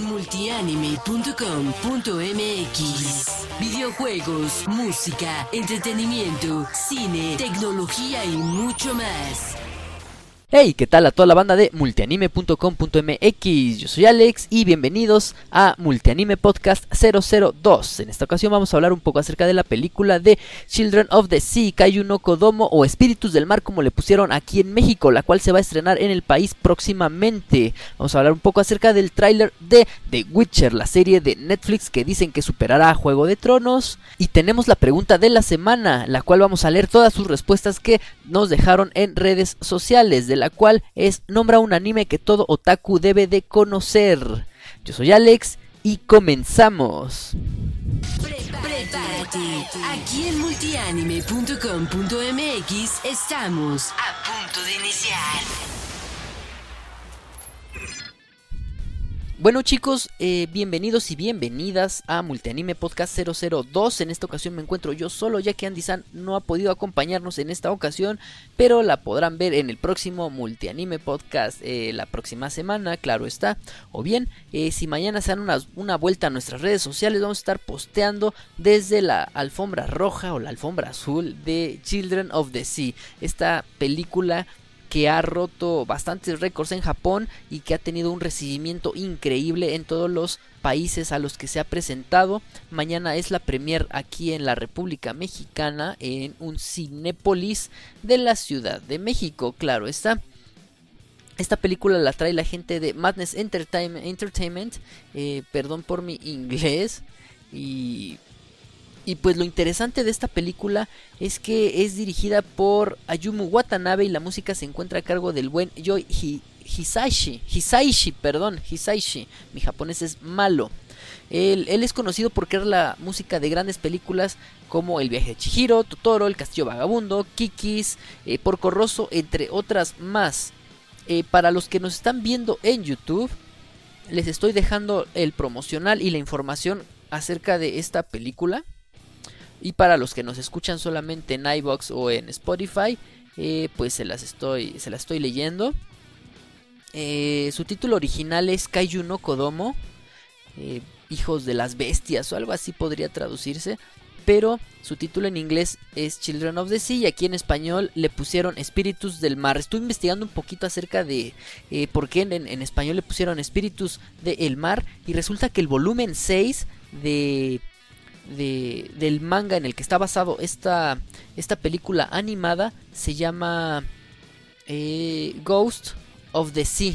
multianime.com.mx. Videojuegos, música, entretenimiento, cine, tecnología y mucho más. Hey, ¿qué tal a toda la banda de multianime.com.mx? Yo soy Alex y bienvenidos a Multianime Podcast 002. En esta ocasión vamos a hablar un poco acerca de la película de Children of the Sea, Kaiju no Kodomo o Espíritus del Mar como le pusieron aquí en México, la cual se va a estrenar en el país próximamente. Vamos a hablar un poco acerca del tráiler de The Witcher, la serie de Netflix que dicen que superará a Juego de Tronos. Y tenemos la pregunta de la semana, la cual vamos a leer todas sus respuestas que nos dejaron en redes sociales la cual es nombra un anime que todo otaku debe de conocer. Yo soy Alex y comenzamos. Prepárate. Aquí en multianime.com.mx estamos a punto de iniciar. Bueno chicos, eh, bienvenidos y bienvenidas a Multianime Podcast 002. En esta ocasión me encuentro yo solo ya que Andy San no ha podido acompañarnos en esta ocasión, pero la podrán ver en el próximo Multianime Podcast eh, la próxima semana, claro está. O bien, eh, si mañana se dan una, una vuelta a nuestras redes sociales, vamos a estar posteando desde la alfombra roja o la alfombra azul de Children of the Sea, esta película que ha roto bastantes récords en Japón y que ha tenido un recibimiento increíble en todos los países a los que se ha presentado. Mañana es la premier aquí en la República Mexicana en un Cinépolis de la Ciudad de México, claro está. Esta película la trae la gente de Madness Entertainment, eh, perdón por mi inglés, y y pues lo interesante de esta película es que es dirigida por Ayumu Watanabe y la música se encuentra a cargo del buen Yoi Hisaishi. Hisaishi, perdón, Hisaishi. Mi japonés es malo. Él, es conocido por crear la música de grandes películas como El viaje de Chihiro, Totoro, El castillo vagabundo, Kikis, eh, Porco Rosso, entre otras más. Eh, para los que nos están viendo en YouTube, les estoy dejando el promocional y la información acerca de esta película. Y para los que nos escuchan solamente en iBox o en Spotify, eh, pues se las estoy, se las estoy leyendo. Eh, su título original es Kaiju no Kodomo, eh, Hijos de las Bestias o algo así podría traducirse. Pero su título en inglés es Children of the Sea y aquí en español le pusieron Espíritus del Mar. Estuve investigando un poquito acerca de por qué en, en, español le pusieron Espíritus del Mar y resulta que el volumen 6 de de, del manga en el que está basado esta, esta película animada se llama eh, Ghost of the Sea.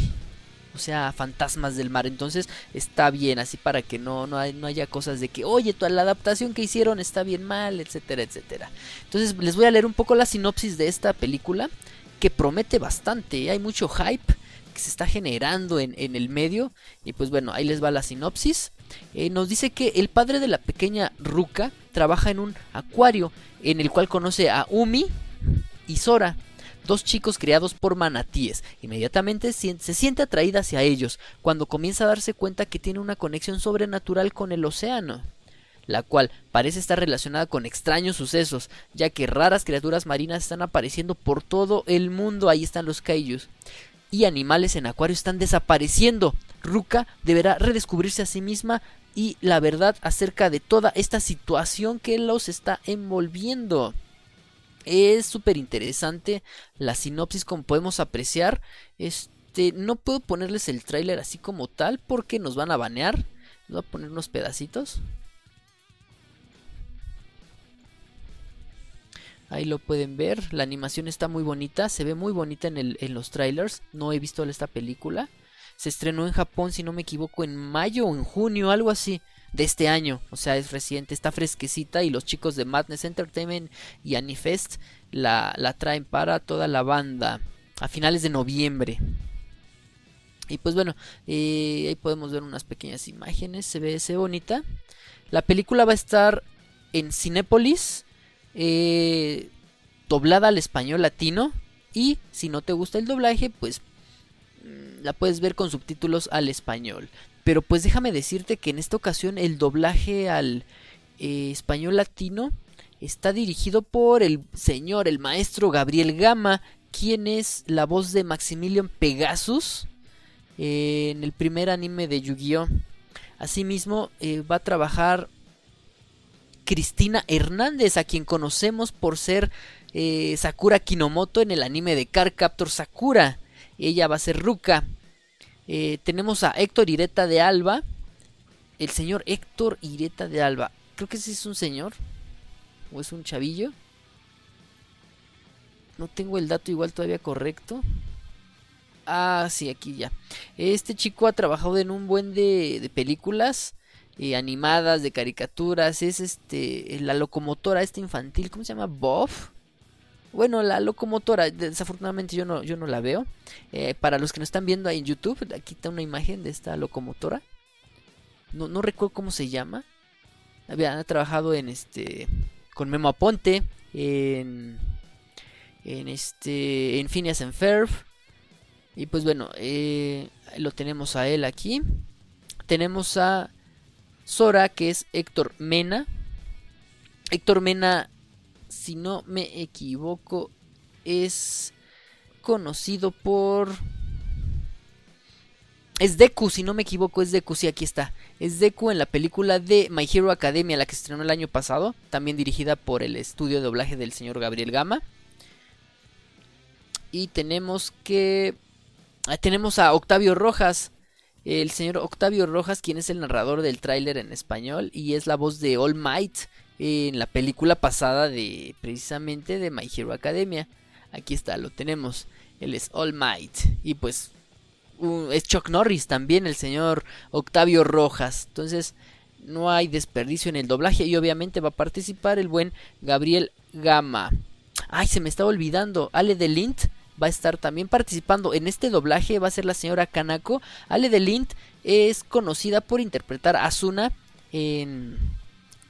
O sea, fantasmas del mar. Entonces está bien, así para que no, no, no haya cosas de que, oye, toda la adaptación que hicieron está bien mal, etcétera, etcétera. Entonces les voy a leer un poco la sinopsis de esta película, que promete bastante. Hay mucho hype que se está generando en, el medio. Y pues bueno, ahí les va la sinopsis. Eh, nos dice que el padre de la pequeña Ruka trabaja en un acuario en el cual conoce a Umi y Sora, dos chicos criados por manatíes. Inmediatamente se siente atraída hacia ellos cuando comienza a darse cuenta que tiene una conexión sobrenatural con el océano la cual parece estar relacionada con extraños sucesos, ya que raras criaturas marinas están apareciendo por todo el mundo, ahí están los kaijus, y animales en acuario están desapareciendo, Ruka deberá redescubrirse a sí misma y la verdad acerca de toda esta situación que los está envolviendo. Es súper interesante la sinopsis como podemos apreciar. Este, no puedo ponerles el tráiler así como tal porque nos van a banear. Voy a poner unos pedacitos. Ahí lo pueden ver. La animación está muy bonita. Se ve muy bonita en, los trailers. No he visto esta película. Se estrenó en Japón, si no me equivoco, en mayo o en junio, algo así, de este año. O sea, es reciente, está fresquecita y los chicos de Madness Entertainment y Anifest la, la traen para toda la banda a finales de noviembre. Y pues bueno, eh, ahí podemos ver unas pequeñas imágenes, se ve, se bonita. La película va a estar en Cinépolis, eh, doblada al español latino. Y si no te gusta el doblaje, pues la puedes ver con subtítulos al español. Pero pues déjame decirte que en esta ocasión el doblaje al eh, español latino está dirigido por el señor, el maestro Gabriel Gama, quien es la voz de Maximilian Pegasus en el primer anime de Yu-Gi-Oh! Asimismo, eh, va a trabajar Cristina Hernández, a quien conocemos por ser eh, Sakura Kinomoto en el anime de Car Captor Sakura. Ella va a ser Ruka. Eh, tenemos a Héctor Ireta de Alba. El señor Héctor Ireta de Alba. Creo que ese es un señor. ¿O es un chavillo? No tengo el dato igual todavía correcto. Ah, sí, aquí ya. Este chico ha trabajado en un buen de, de películas eh, animadas, de caricaturas. Es este la locomotora esta infantil, ¿cómo se llama? Bob. Bueno, la locomotora, desafortunadamente yo no, yo no la veo. Eh, para los que nos están viendo ahí en YouTube, aquí está una imagen de esta locomotora. No, no recuerdo cómo se llama. Había trabajado en este. con Memo Aponte. En. En este. En Phineas and Ferb. Y pues bueno, eh, lo tenemos a él aquí. Tenemos a Sora, que es Héctor Mena. Héctor Mena, si no me equivoco, es conocido por... Es Deku, si no me equivoco, es Deku, sí, aquí está. Es Deku en la película de My Hero Academia, la que estrenó el año pasado, también dirigida por el estudio de doblaje del señor Gabriel Gama. Y tenemos que... Ah, tenemos a Octavio Rojas, el señor Octavio Rojas, quien es el narrador del tráiler en español y es la voz de All Might en la película pasada de precisamente de My Hero Academia. Aquí está, lo tenemos. Él es All Might y pues es Chuck Norris también el señor Octavio Rojas. Entonces no hay desperdicio en el doblaje y obviamente va a participar el buen Gabriel Gama. Ay, se me estaba olvidando. Ale de Lint va a estar también participando en este doblaje, va a ser la señora Kanako. Ale de Lint es conocida por interpretar a Asuna en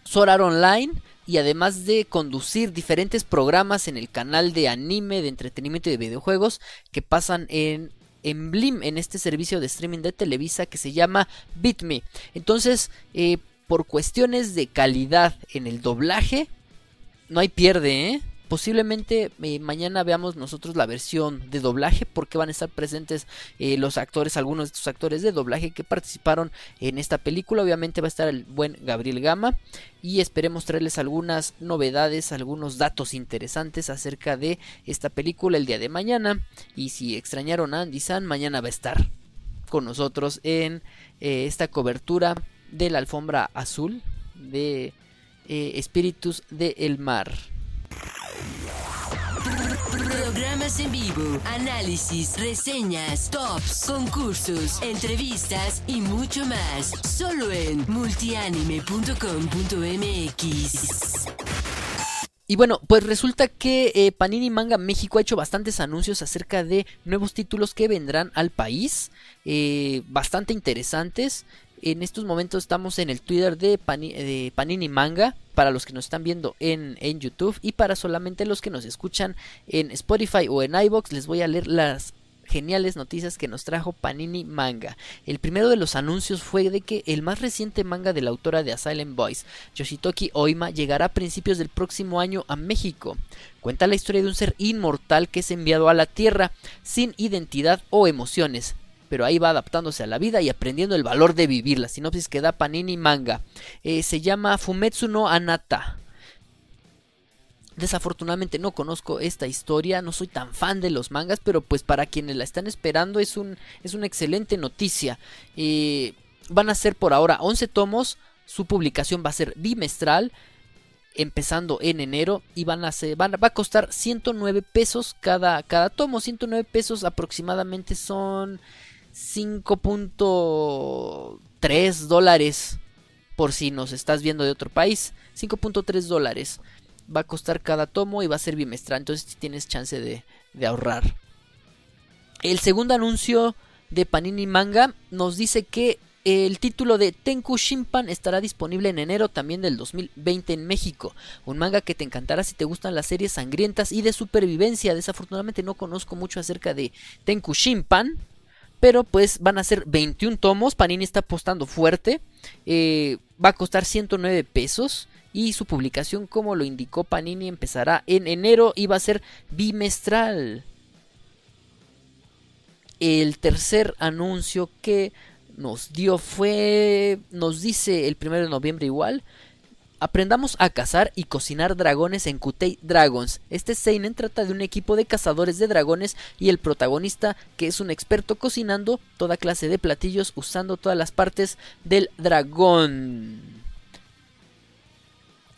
Sorar Online y además de conducir diferentes programas en el canal de anime, de entretenimiento y de videojuegos que pasan en en Blim, en este servicio de streaming de Televisa que se llama BitMe. Entonces, eh, por cuestiones de calidad en el doblaje, no hay pierde, ¿eh? Posiblemente eh, mañana veamos nosotros la versión de doblaje porque van a estar presentes eh, los actores, algunos de estos actores de doblaje que participaron en esta película. Obviamente va a estar el buen Gabriel Gama y esperemos traerles algunas novedades, algunos datos interesantes acerca de esta película el día de mañana. Y si extrañaron a Andy San, mañana va a estar con nosotros en eh, esta cobertura de la alfombra azul de Espíritus del Mar. Programas en vivo, análisis, reseñas, tops, concursos, entrevistas y mucho más. Solo en multianime.com.mx. Y bueno, pues resulta que eh, Panini Manga México ha hecho bastantes anuncios acerca de nuevos títulos que vendrán al país, eh, bastante interesantes. En estos momentos estamos en el Twitter de, Panini Manga. Para los que nos están viendo en, YouTube. Y para solamente los que nos escuchan en Spotify o en iBox. Les voy a leer las geniales noticias que nos trajo Panini Manga. El primero de los anuncios fue de que el más reciente manga de la autora de Asylum Boys, Yoshitoki Oima, llegará a principios del próximo año a México. Cuenta la historia de un ser inmortal que es enviado a la Tierra sin identidad o emociones pero ahí va adaptándose a la vida y aprendiendo el valor de vivir. La sinopsis que da Panini Manga eh, se llama Fumetsu no Anata. Desafortunadamente no conozco esta historia, no soy tan fan de los mangas, pero pues para quienes la están esperando es, un, es una excelente noticia. Eh, van a ser por ahora 11 tomos, su publicación va a ser bimestral, empezando en enero y van a van, va a costar 109 pesos cada, cada tomo, 109 pesos aproximadamente son 5.3 dólares por si nos estás viendo de otro país. 5.3 dólares va a costar cada tomo y va a ser bimestral. Entonces tienes chance de, ahorrar. El segundo anuncio de Panini Manga nos dice que el título de Tenku Shimpan estará disponible en enero también del 2020 en México. Un manga que te encantará si te gustan las series sangrientas y de supervivencia. Desafortunadamente no conozco mucho acerca de Tenku Shimpan pero pues van a ser 21 tomos. Panini está apostando fuerte. Eh, va a costar 109 pesos. Y su publicación, como lo indicó Panini, empezará en enero y va a ser bimestral. El tercer anuncio que nos dio fue, nos dice el primero de noviembre igual, Aprendamos a cazar y cocinar dragones en Kutei Dragons. Este Seinen trata de un equipo de cazadores de dragones y el protagonista, que es un experto cocinando toda clase de platillos usando todas las partes del dragón.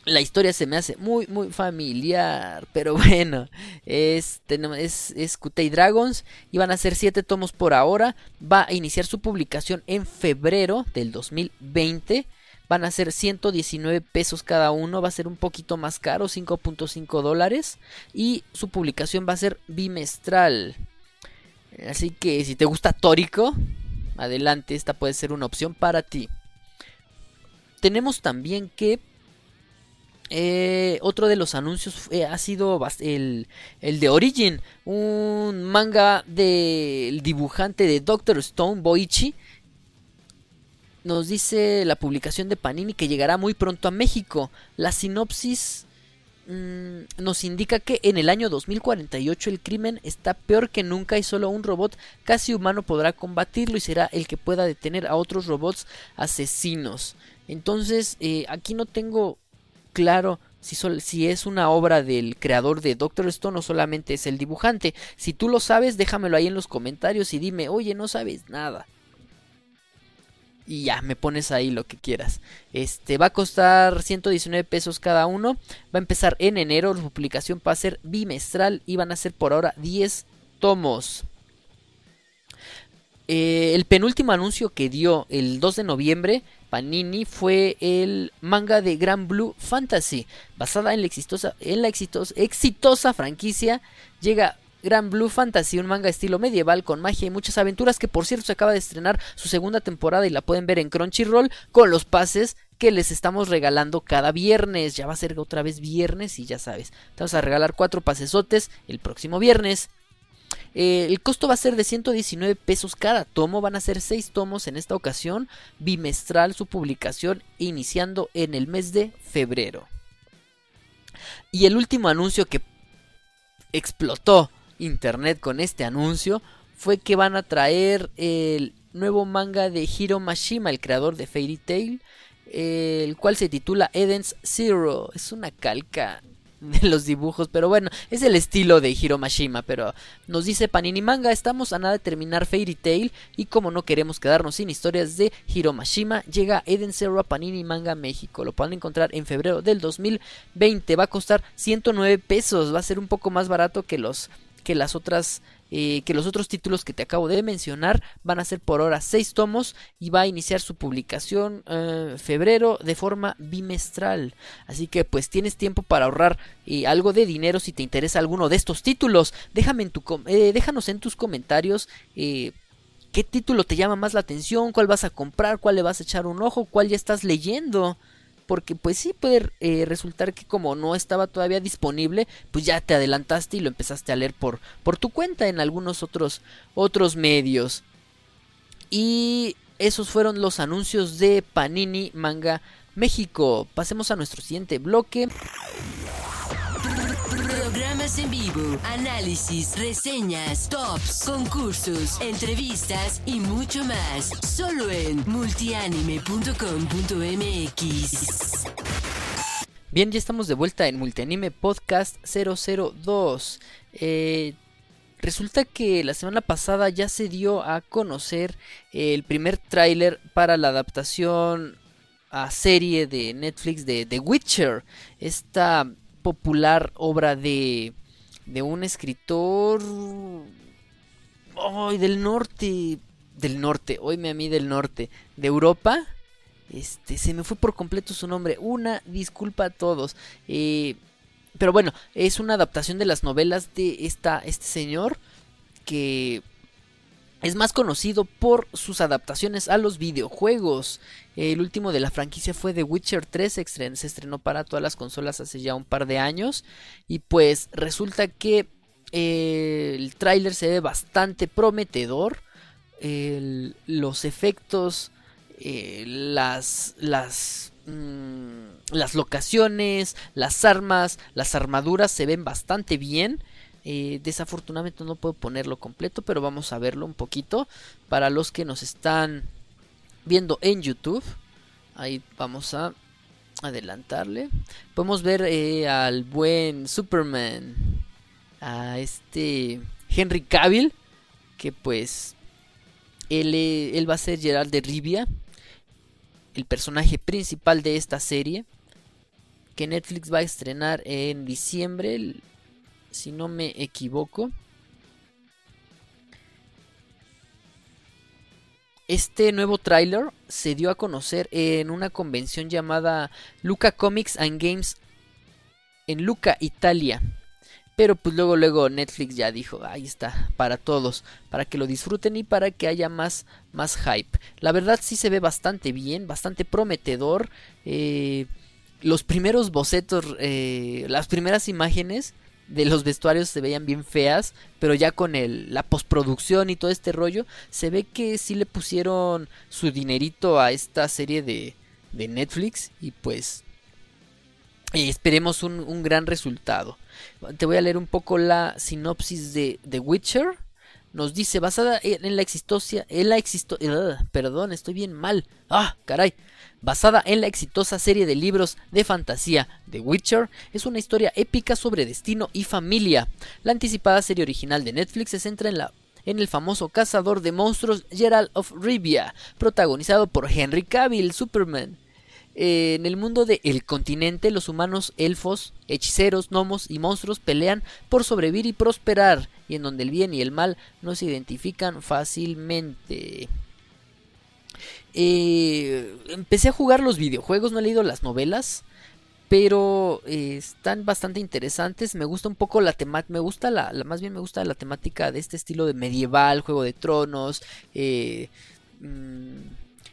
La historia se me hace muy, muy familiar, pero bueno, es, es, es Kutei Dragons y van a ser 7 tomos por ahora. Va a iniciar su publicación en febrero del 2020 van a ser 119 pesos cada uno, va a ser un poquito más caro, 5.5 dólares y su publicación va a ser bimestral. Así que si te gusta Tórico, adelante, esta puede ser una opción para ti. Tenemos también que eh, otro de los anuncios eh, ha sido el, el, de Origin, un manga del dibujante de Doctor Stone, Boichi, nos dice la publicación de Panini que llegará muy pronto a México. La sinopsis mm, nos indica que en el año 2048 el crimen está peor que nunca y solo un robot casi humano podrá combatirlo y será el que pueda detener a otros robots asesinos. Entonces, eh, aquí no tengo claro si, si, es una obra del creador de Doctor Stone o solamente es el dibujante. Si tú lo sabes, déjamelo ahí en los comentarios y dime, oye, no sabes nada y ya me pones ahí lo que quieras. Este va a costar 119 pesos cada uno. Va a empezar en enero. La publicación va a ser bimestral y van a ser por ahora 10 tomos. Eh, el penúltimo anuncio que dio el 2 de noviembre Panini fue el manga de Grand Blue Fantasy, basada en la exitosa, en la exitosa, exitosa franquicia. Llega Gran Blue Fantasy, un manga estilo medieval con magia y muchas aventuras que por cierto se acaba de estrenar su segunda temporada y la pueden ver en Crunchyroll con los pases que les estamos regalando cada viernes. Ya va a ser otra vez viernes y ya sabes, te vamos a regalar cuatro pasesotes el próximo viernes. Eh, el costo va a ser de 119 pesos cada tomo, van a ser 6 tomos en esta ocasión, bimestral su publicación iniciando en el mes de febrero. Y el último anuncio que explotó internet con este anuncio fue que van a traer el nuevo manga de Hiro Mashima, el creador de Fairy Tail, el cual se titula Eden's Zero. Es una calca de los dibujos, pero bueno, es el estilo de Hiro Mashima, pero nos dice Panini Manga, estamos a nada de terminar Fairy Tail y como no queremos quedarnos sin historias de Hiro Mashima, llega Eden Zero a Panini Manga México, lo pueden encontrar en febrero del 2020, va a costar 109 pesos, va a ser un poco más barato que los que las otras eh, que los otros títulos que te acabo de mencionar van a ser por ahora 6 tomos y va a iniciar su publicación eh, febrero de forma bimestral. Así que pues tienes tiempo para ahorrar eh, algo de dinero si te interesa alguno de estos títulos. Déjame en tu déjanos en tus comentarios qué título te llama más la atención, cuál vas a comprar, cuál le vas a echar un ojo, cuál ya estás leyendo porque pues sí puede eh, resultar que como no estaba todavía disponible, pues ya te adelantaste y lo empezaste a leer por, por tu cuenta en algunos otros, otros medios. Y esos fueron los anuncios de Panini Manga México. Pasemos a nuestro siguiente bloque en vivo, análisis, reseñas, tops, concursos, entrevistas y mucho más. Solo en multianime.com.mx. Bien, ya estamos de vuelta en Multianime Podcast 002. Eh, resulta que la semana pasada ya se dio a conocer el primer tráiler para la adaptación a serie de Netflix de The Witcher. Esta popular obra de, de un escritor oh, del norte, del norte, oíme a mí del norte, de Europa. Este, se me fue por completo su nombre. Una disculpa a todos. Eh, pero bueno, es una adaptación de las novelas de esta, este señor que es más conocido por sus adaptaciones a los videojuegos. El último de la franquicia fue The Witcher 3, se estrenó, para todas las consolas hace ya un par de años. Y pues resulta que eh, el tráiler se ve bastante prometedor. los efectos, eh, las, las, mm, las locaciones, las armas, las armaduras se ven bastante bien. Eh, desafortunadamente no puedo ponerlo completo, pero vamos a verlo un poquito para los que nos están viendo en YouTube. Ahí vamos a adelantarle. Podemos ver eh, al buen Superman. A este Henry Cavill. Que pues él, eh, él va a ser Gerald de Rivia. El personaje principal de esta serie. Que Netflix va a estrenar en diciembre. Si no me equivoco. Este nuevo tráiler se dio a conocer en una convención llamada Luca Comics and Games en Luca, Italia. Pero pues luego luego Netflix ya dijo, ahí está, para todos, para que lo disfruten y para que haya más, más hype. La verdad sí se ve bastante bien, bastante prometedor. Eh, los primeros bocetos, eh, las primeras imágenes de los vestuarios se veían bien feas, pero ya con el, la postproducción y todo este rollo, se ve que sí le pusieron su dinerito a esta serie de, de Netflix y pues eh, esperemos un, un, gran resultado. Te voy a leer un poco la sinopsis de The Witcher. Nos dice, basada en la exitosa, en la perdón, estoy bien mal. Ah, caray basada en la exitosa serie de libros de fantasía The Witcher, es una historia épica sobre destino y familia. La anticipada serie original de Netflix se centra en la en el famoso cazador de monstruos Geralt of Rivia, protagonizado por Henry Cavill, Superman. En el mundo de El Continente, los humanos, elfos, hechiceros, gnomos y monstruos pelean por sobrevivir y prosperar, y en donde el bien y el mal no se identifican fácilmente. Eh, empecé a jugar los videojuegos, no he leído las novelas, pero eh, están bastante interesantes. Me gusta un poco la temática, me gusta la, más bien me gusta la temática de este estilo de medieval, Juego de Tronos, eh, mm,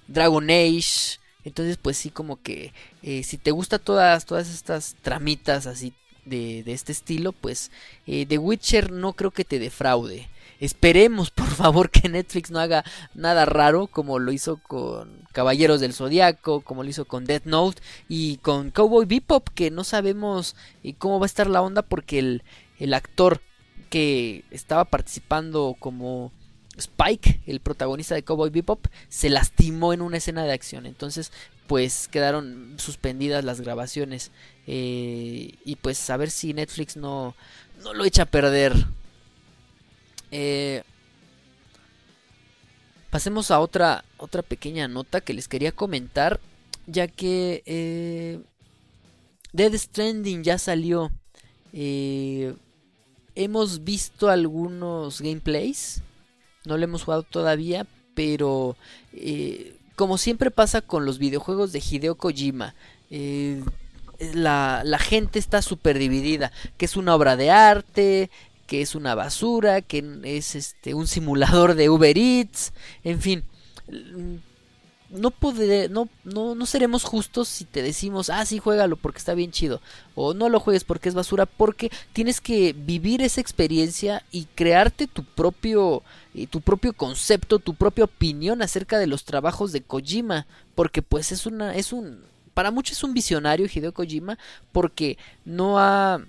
Dragon Age. Entonces, pues sí, como que si te gusta todas, todas estas tramitas así de, de este estilo, pues The Witcher no creo que te defraude. Esperemos, por favor, que Netflix no haga nada raro como lo hizo con Caballeros del Zodiaco, como lo hizo con Death Note y con Cowboy Bebop, que no sabemos eh, cómo va a estar la onda porque el, el actor que estaba participando como Spike, el protagonista de Cowboy Bebop, se lastimó en una escena de acción. Entonces, pues quedaron suspendidas las grabaciones. Eh, y pues a ver si Netflix no, no lo echa a perder. Eh, pasemos a otra, otra pequeña nota que les quería comentar, ya que eh, Dead Stranding ya salió. Eh, hemos visto algunos gameplays, no lo hemos jugado todavía, pero como siempre pasa con los videojuegos de Hideo Kojima, la, la, gente está súper dividida, que es una obra de arte, que es una basura, que es este un simulador de Uber Eats, en fin. No, no, no, no seremos justos si te decimos, ah, sí, juégalo porque está bien chido. O no lo juegues porque es basura, porque tienes que vivir esa experiencia y crearte tu propio, eh, tu propio concepto, tu propia opinión acerca de los trabajos de Kojima. Porque pues es una, es un, para muchos es un visionario Hideo Kojima, porque no ha,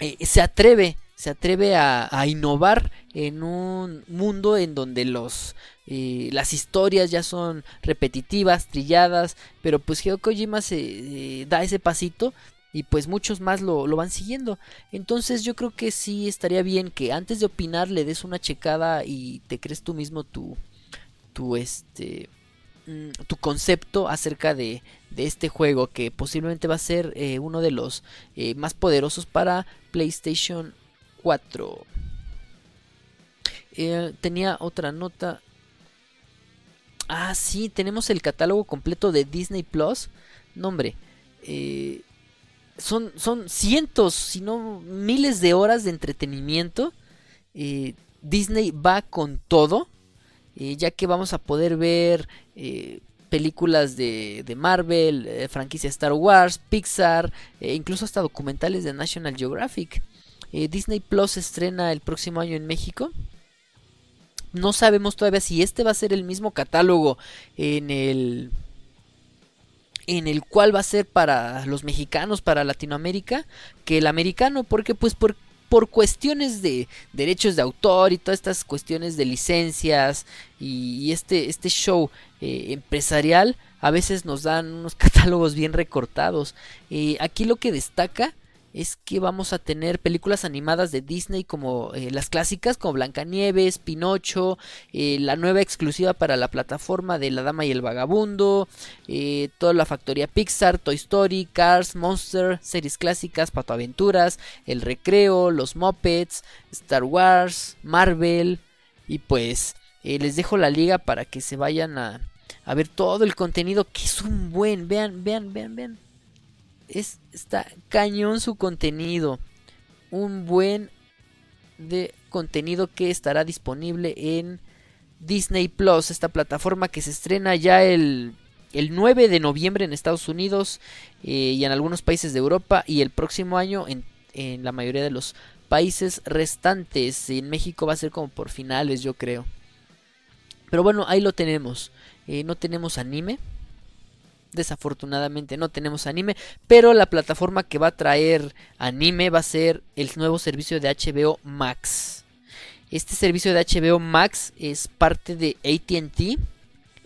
eh, se atreve se atreve a, innovar en un mundo en donde los eh, las historias ya son repetitivas, trilladas, pero pues Hideo Kojima se eh, da ese pasito y pues muchos más lo, lo, van siguiendo. Entonces yo creo que sí estaría bien que antes de opinar le des una checada y te crees tú mismo tu, tu este mm, tu concepto acerca de, de, este juego que posiblemente va a ser eh, uno de los más poderosos para PlayStation 4. Eh, tenía otra nota. Ah, sí, tenemos el catálogo completo de Disney Plus. No, hombre. Eh, son, son cientos, si no miles de horas de entretenimiento. Eh, Disney va con todo. ya que vamos a poder ver películas de, de Marvel, franquicia Star Wars, Pixar, incluso hasta documentales de National Geographic. Eh, Disney Plus estrena el próximo año en México. No sabemos todavía si este va a ser el mismo catálogo en el en el cual va a ser para los mexicanos, para Latinoamérica, que el americano, porque pues por, por cuestiones de derechos de autor y todas estas cuestiones de licencias y, este, este show eh, empresarial, a veces nos dan unos catálogos bien recortados. Eh, aquí lo que destaca es que vamos a tener películas animadas de Disney como eh, las clásicas como Blancanieves, Pinocho, eh, la nueva exclusiva para la plataforma de La Dama y el Vagabundo, eh, toda la factoría Pixar, Toy Story, Cars, Monster, series clásicas, Pato Aventuras, El Recreo, Los Muppets, Star Wars, Marvel. Y pues les dejo la liga para que se vayan a, a ver todo el contenido que es un buen, vean, vean, vean, vean es, está cañón su contenido. Un buen de contenido que estará disponible en Disney Plus, esta plataforma que se estrena ya el, el 9 de noviembre en Estados Unidos eh, y en algunos países de Europa y el próximo año en, en, la mayoría de los países restantes. En México va a ser como por finales, yo creo. Pero bueno, ahí lo tenemos. Eh, no tenemos anime, desafortunadamente no tenemos anime, pero la plataforma que va a traer anime va a ser el nuevo servicio de HBO Max. Este servicio de HBO Max es parte de ATT,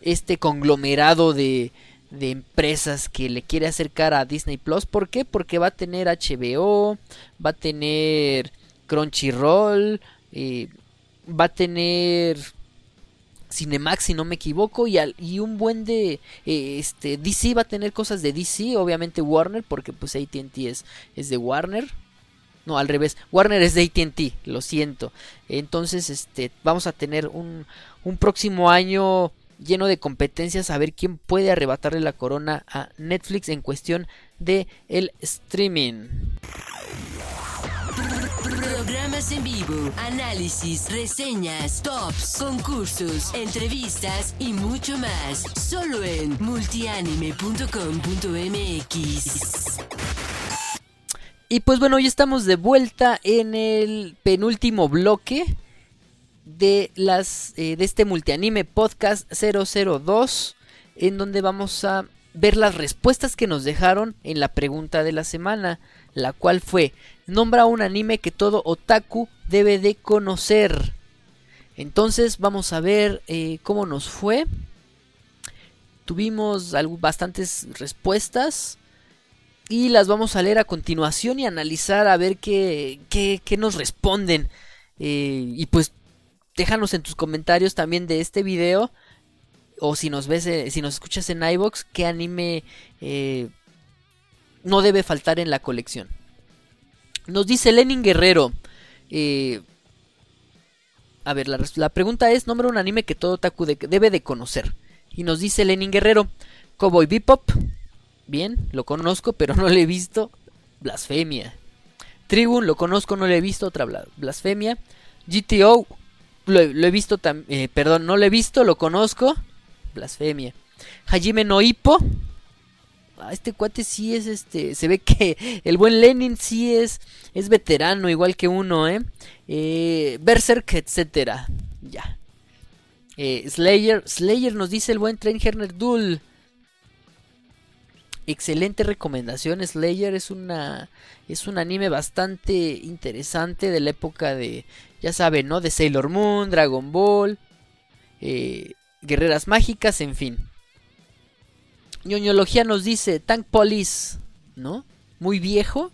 este conglomerado de, empresas que le quiere acercar a Disney Plus. ¿Por qué? Porque va a tener HBO, va a tener Crunchyroll, eh, va a tener Cinemax, si no me equivoco, y, y un buen de eh, este DC va a tener cosas de DC, obviamente Warner, porque pues ATT es, es de Warner. No, al revés, Warner es de ATT, lo siento. Entonces, este, vamos a tener un, un próximo año lleno de competencias a ver quién puede arrebatarle la corona a Netflix en cuestión de el streaming. Programas en vivo, análisis, reseñas, tops, concursos, entrevistas y mucho más. Solo en multianime.com.mx. Y pues bueno, hoy estamos de vuelta en el penúltimo bloque de las eh, de este multianime podcast 002 en donde vamos a ver las respuestas que nos dejaron en la pregunta de la semana la cual fue, nombra un anime que todo otaku debe de conocer. Entonces vamos a ver eh, cómo nos fue. Tuvimos bastantes respuestas y las vamos a leer a continuación y analizar a ver qué, qué, nos responden. Eh, y pues déjanos en tus comentarios también de este video o si nos ves, eh, si nos escuchas en iBox, qué anime no debe faltar en la colección. Nos dice Lenin Guerrero. Eh, a ver, la, pregunta es, nombra un anime que todo otaku debe de conocer. Y nos dice Lenin Guerrero, Cowboy Bebop. Bien, lo conozco, pero no lo he visto. Blasfemia. Trigun, lo conozco, no lo he visto. Otra blasfemia. GTO, lo, he visto también. Eh, perdón, no lo he visto, lo conozco. Blasfemia. Hajime no Hippo. Este cuate sí es este, se ve que el buen Lenin sí es, es veterano igual que uno, ¿eh? eh Berserk, etcétera, ya. Eh, Slayer, Slayer nos dice el buen Train Herner Duel. Excelente recomendación, Slayer es una es un anime bastante interesante de la época de, ya saben, ¿no? De Sailor Moon, Dragon Ball, eh, Guerreras Mágicas, en fin ñoñología nos dice Tank Police, ¿no? Muy viejo.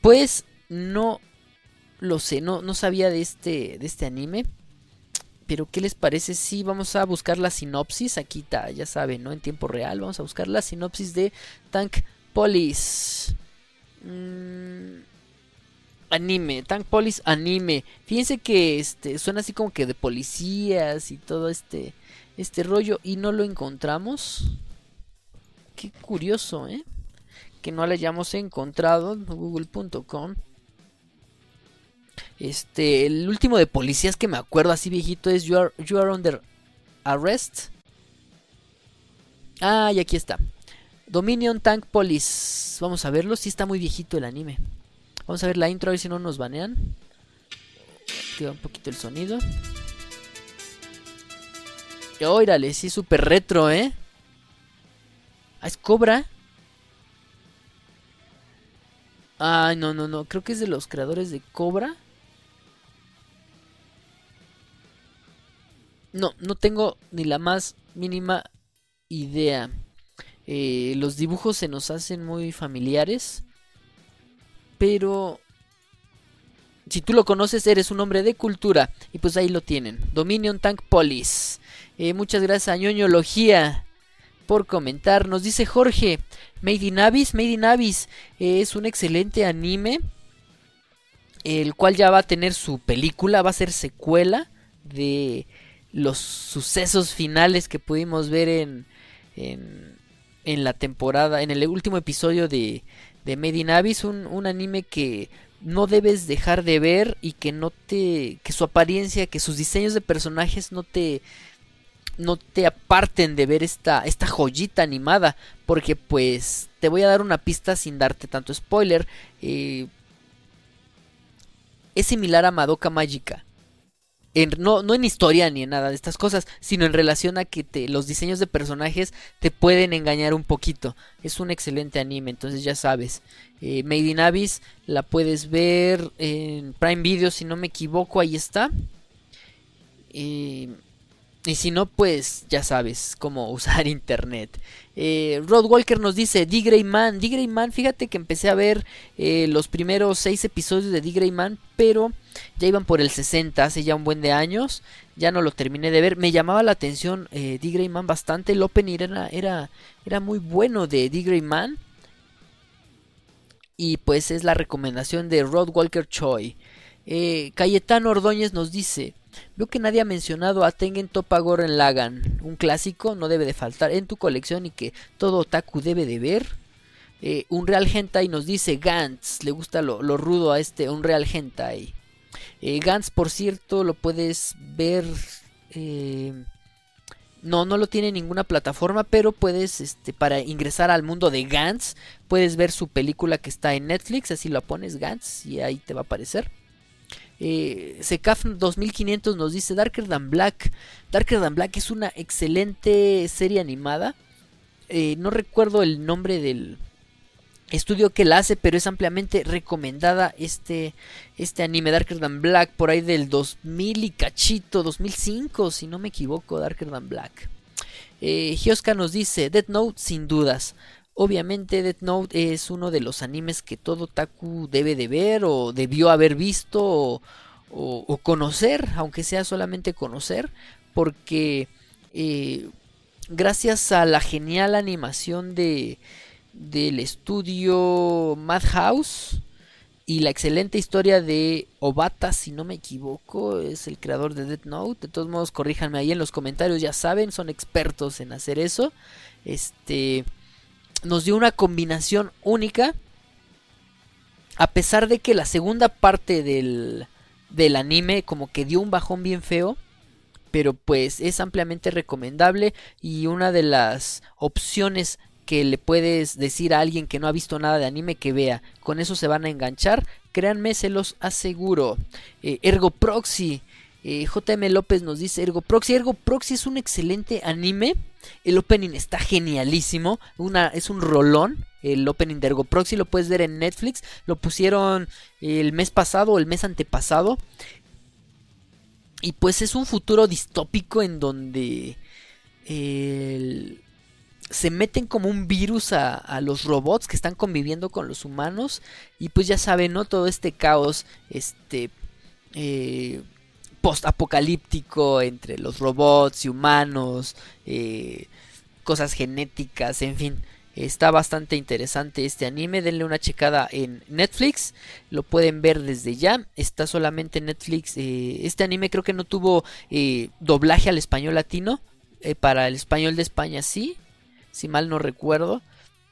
Pues no lo sé, no, no sabía de este, de este anime. Pero ¿qué les parece si vamos a buscar la sinopsis? Aquí está, ya saben, ¿no? En tiempo real. Vamos a buscar la sinopsis de Tank Police. Mm, anime, Tank Police anime. Fíjense que este suena así como que de policías y todo este este rollo y no lo encontramos qué curioso, ¿eh? Que no la hayamos encontrado en google.com. Este, el último de policías que me acuerdo así viejito es You Are, Under Arrest. Ah, y aquí está. Dominion Tank Police. Vamos a verlo. Si está muy viejito el anime. Vamos a ver la intro a ver si no nos banean. Activa un poquito el sonido. Órale, sí, súper retro, ¿eh? Ah, es Cobra. Ay, no, no, no. Creo que es de los creadores de Cobra. No, no tengo ni la más mínima idea. Eh, los dibujos se nos hacen muy familiares. Pero si tú lo conoces, eres un hombre de cultura. Y pues ahí lo tienen. Dominion Tank Police. Eh, muchas gracias a ñoñología por comentar. Nos dice Jorge, Made in Abyss, Made in Abyss eh, es un excelente anime. El cual ya va a tener su película, va a ser secuela de los sucesos finales que pudimos ver en, en, en la temporada, en el último episodio de, de Made in Abyss, un, un anime que no debes dejar de ver y que no te que su apariencia, que sus diseños de personajes no te no te aparten de ver esta esta joyita animada, porque pues te voy a dar una pista sin darte tanto spoiler. Eh, es similar a Madoka Magica no, no en historia ni en nada de estas cosas, sino en relación a que los diseños de personajes te pueden engañar un poquito. Es un excelente anime, entonces ya sabes. Eh, Made in Abyss la puedes ver en Prime Video, si no me equivoco, ahí está. Eh, y si no, pues ya sabes cómo usar internet. Eh, Rod Walker nos dice, D. Grey Man, D. Grey Man, fíjate que empecé a ver eh, los primeros seis episodios de D. Grey Man, pero ya iban por el 60, hace ya un buen de años, ya no lo terminé de ver. Me llamaba la atención eh, D. Grey Man bastante, el opening era, era, era muy bueno de D. Grey Man. Y pues es la recomendación de Rod Walker Choi. Eh, Cayetano Ordóñez nos dice, Veo que nadie ha mencionado a Tengen Toppa Goren Lagan, un clásico, no debe de faltar en tu colección y que todo otaku debe de ver. Eh, un Real Hentai nos dice Gantz, le gusta lo, rudo a este un Real Hentai. Eh, Gantz, por cierto, lo puedes ver... Eh, no, no lo tiene ninguna plataforma, pero puedes, este, para ingresar al mundo de Gantz, puedes ver su película que está en Netflix, así lo pones Gantz y ahí te va a aparecer. Eh, 2500 nos dice Darker Than Black. Darker Than Black es una excelente serie animada. Eh, no recuerdo el nombre del estudio que la hace, pero es ampliamente recomendada este, este anime Darker Than Black por ahí del 2000 y cachito, 2005 si no me equivoco, Darker Than Black. Eh, nos dice Death Note sin dudas. Obviamente Death Note es uno de los animes que todo Taku debe de ver o debió haber visto o, conocer, aunque sea solamente conocer, porque eh, gracias a la genial animación de del estudio Madhouse y la excelente historia de Obata, si no me equivoco, es el creador de Death Note. De todos modos, corríjanme ahí en los comentarios, ya saben, son expertos en hacer eso. Este nos dio una combinación única. A pesar de que la segunda parte del, del anime como que dio un bajón bien feo. Pero pues es ampliamente recomendable y una de las opciones que le puedes decir a alguien que no ha visto nada de anime que vea. Con eso se van a enganchar. Créanme, se los aseguro. Eh, Ergo Proxy. Eh, JM López nos dice Ergo Proxy. Ergo Proxy es un excelente anime el opening está genialísimo. Una, es un rolón. El opening de Ergo Proxy lo puedes ver en Netflix. Lo pusieron el mes pasado o el mes antepasado. Y pues es un futuro distópico en donde se meten como un virus a, los robots que están conviviendo con los humanos. Y pues ya saben, ¿no? Todo este caos. Este. Eh, post-apocalíptico entre los robots y humanos, eh, cosas genéticas, en fin. Está bastante interesante este anime. Denle una checada en Netflix. Lo pueden ver desde ya. Está solamente en Netflix. Eh, este anime creo que no tuvo eh, doblaje al español latino. para el español de España sí. Si mal no recuerdo.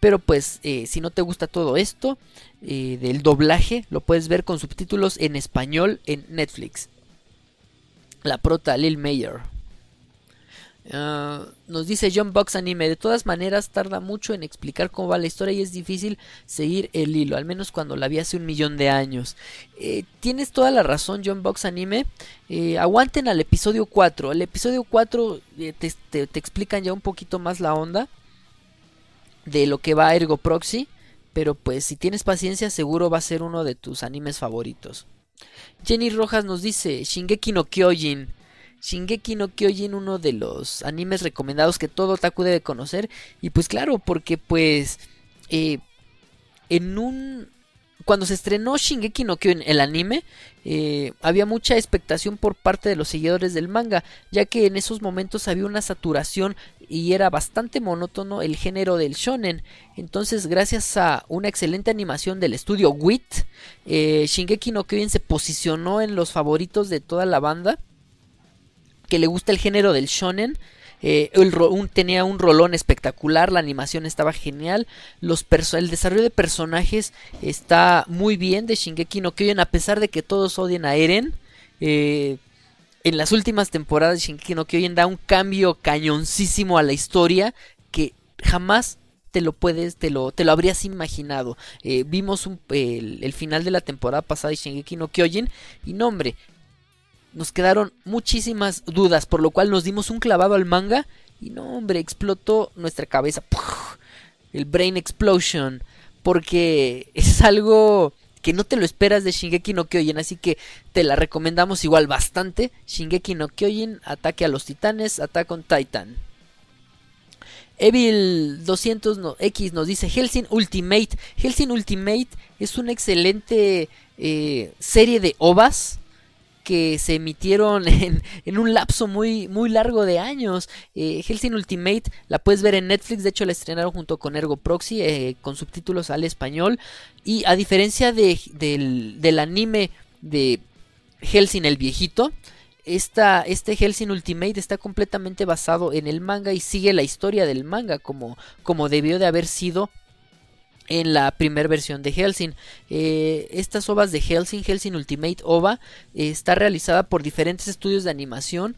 Pero pues si no te gusta todo esto del doblaje, lo puedes ver con subtítulos en español en Netflix la prota Lil Mayer. Ah, nos dice John Box Anime, de todas maneras tarda mucho en explicar cómo va la historia y es difícil seguir el hilo, al menos cuando la vi hace un millón de años. Eh, tienes toda la razón John Box Anime, eh, aguanten al episodio 4, el episodio 4 eh, te, explican ya un poquito más la onda de lo que va Ergo Proxy, pero pues si tienes paciencia seguro va a ser uno de tus animes favoritos. Jenny Rojas nos dice Shingeki no Kyojin. Shingeki no Kyojin, uno de los animes recomendados que todo otaku debe conocer. Y pues claro, porque pues eh, en un cuando se estrenó Shingeki no Kyojin, el anime, eh, había mucha expectación por parte de los seguidores del manga, ya que en esos momentos había una saturación y era bastante monótono el género del shonen. Entonces, gracias a una excelente animación del estudio WIT, eh, Shingeki no Kyojin se posicionó en los favoritos de toda la banda que le gusta el género del shonen eh, tenía un rolón espectacular, la animación estaba genial, los el desarrollo de personajes está muy bien de Shingeki no Kyojin, a pesar de que todos odian a Eren. Eh, en las últimas temporadas de Shingeki no Kyojin da un cambio cañoncísimo a la historia que jamás te lo puedes, te lo, te lo habrías imaginado. Eh, vimos el, final de la temporada pasada de Shingeki no Kyojin y no hombre, nos quedaron muchísimas dudas, por lo cual nos dimos un clavado al manga y no, hombre, explotó nuestra cabeza. El Brain Explosion. Porque es algo que no te lo esperas de Shingeki no Kyojin, así que te la recomendamos igual bastante. Shingeki no Kyojin, Ataque a los Titanes, Attack on Titan. Evil 200X nos dice Helsing Ultimate. Helsing Ultimate es una excelente eh, serie de ovas que se emitieron en, un lapso muy, muy largo de años. Eh, Helsing Ultimate la puedes ver en Netflix, de hecho la estrenaron junto con Ergo Proxy, eh, con subtítulos al español. Y a diferencia de, del, anime de Helsing el viejito, esta, este Helsing Ultimate está completamente basado en el manga y sigue la historia del manga como, como debió de haber sido en la primera versión de Helsing. Eh, estas ovas de Helsing, Helsing Ultimate OVA, está realizada por diferentes estudios de animación,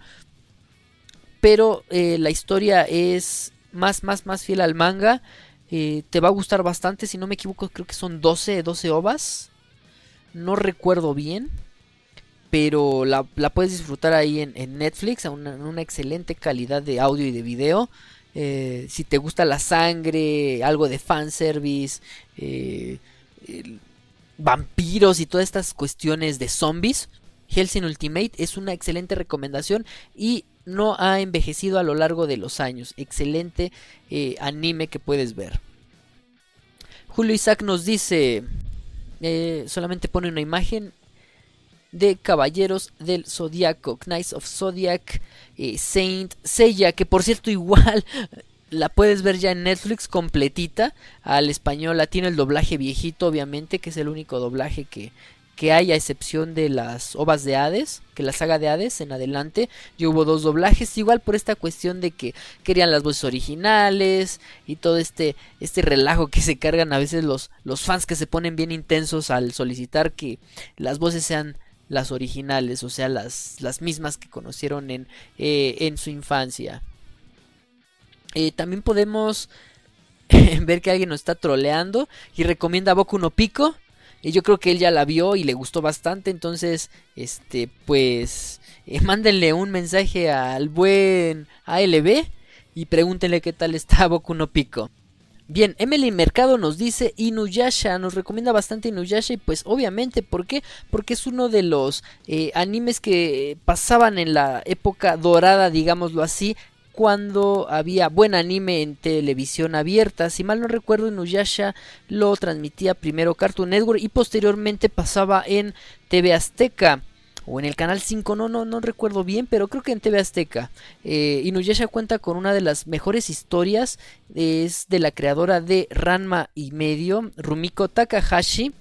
pero eh, la historia es más, más, más fiel al manga. Eh, te va a gustar bastante, si no me equivoco, creo que son 12, 12 ovas. No recuerdo bien, pero la, puedes disfrutar ahí en, Netflix a una, una excelente calidad de audio y de video. Eh, si te gusta la sangre, algo de fanservice, eh, vampiros y todas estas cuestiones de zombies, Helsing Ultimate es una excelente recomendación y no ha envejecido a lo largo de los años. Excelente eh, anime que puedes ver. Julio Isaac nos dice, solamente pone una imagen de Caballeros del Zodiaco, Knights of Zodiac, eh, Saint Seiya, que por cierto igual la puedes ver ya en Netflix completita, al español latino el doblaje viejito obviamente, que es el único doblaje que, que hay a excepción de las ovas de Hades, que la saga de Hades en adelante, yo hubo dos doblajes, igual por esta cuestión de que querían las voces originales y todo este, este relajo que se cargan a veces los, los fans que se ponen bien intensos al solicitar que las voces sean las originales, o sea, las, las mismas que conocieron en, eh, en su infancia. Eh, también podemos ver que alguien nos está troleando y recomienda Boku no Pico. Y yo creo que él ya la vio y le gustó bastante, entonces, este, pues, eh, mándenle un mensaje al buen ALB y pregúntenle qué tal está Boku no Pico. Bien, Emily Mercado nos dice Inuyasha, nos recomienda bastante Inuyasha y pues obviamente, ¿por qué? Porque es uno de los eh, animes que pasaban en la época dorada, digámoslo así, cuando había buen anime en televisión abierta. Si mal no recuerdo, Inuyasha lo transmitía primero Cartoon Network y posteriormente pasaba en TV Azteca o en el canal 5, no, no, no recuerdo bien, pero creo que en TV Azteca. Eh, Inuyasha cuenta con una de las mejores historias, es de la creadora de Ranma y medio, Rumiko Takahashi.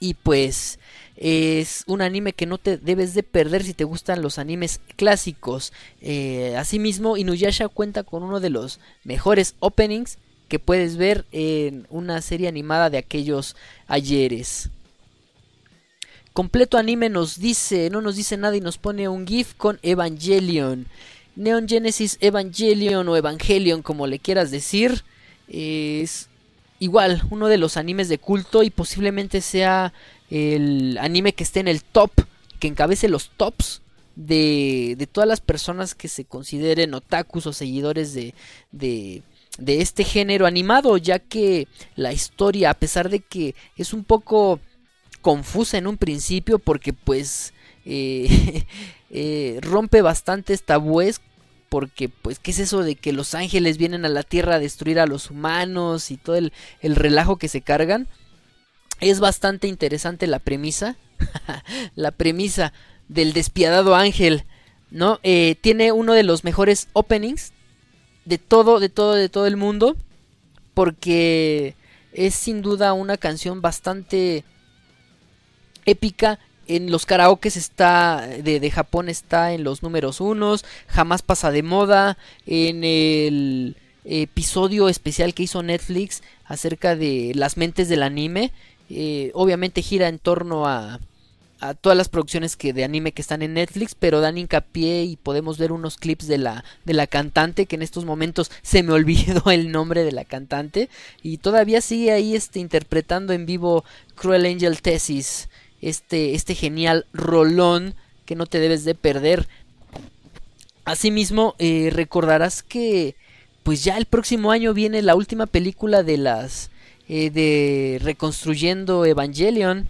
Y pues es un anime que no te debes de perder si te gustan los animes clásicos. Eh, asimismo, Inuyasha cuenta con uno de los mejores openings que puedes ver en una serie animada de aquellos ayeres. Completo anime nos dice, no nos dice nada y nos pone un GIF con Evangelion. Neon Genesis Evangelion o Evangelion, como le quieras decir, es igual uno de los animes de culto y posiblemente sea el anime que esté en el top, que encabece los tops de, de todas las personas que se consideren otakus o seguidores de, de de este género animado, ya que la historia, a pesar de que es un poco confusa en un principio, porque pues eh, eh, rompe bastantes tabúes, porque pues qué es eso de que los ángeles vienen a la tierra a destruir a los humanos y todo el, el relajo que se cargan. Es bastante interesante la premisa, la premisa del despiadado ángel, ¿no? Eh, tiene uno de los mejores openings de todo, de todo, de todo el mundo. Porque es sin duda una canción bastante épica. En los karaokes está de, de Japón está en los números unos. Jamás pasa de moda. En el episodio especial que hizo Netflix acerca de las mentes del anime. Eh, obviamente gira en torno a, a todas las producciones que de anime que están en Netflix, pero dan hincapié y podemos ver unos clips de la de la cantante que en estos momentos se me olvidó el nombre de la cantante y todavía sigue ahí este interpretando en vivo Cruel Angel Thesis, este este genial rolón que no te debes de perder. Asimismo, eh, recordarás que pues ya el próximo año viene la última película de las eh, de Reconstruyendo Evangelion.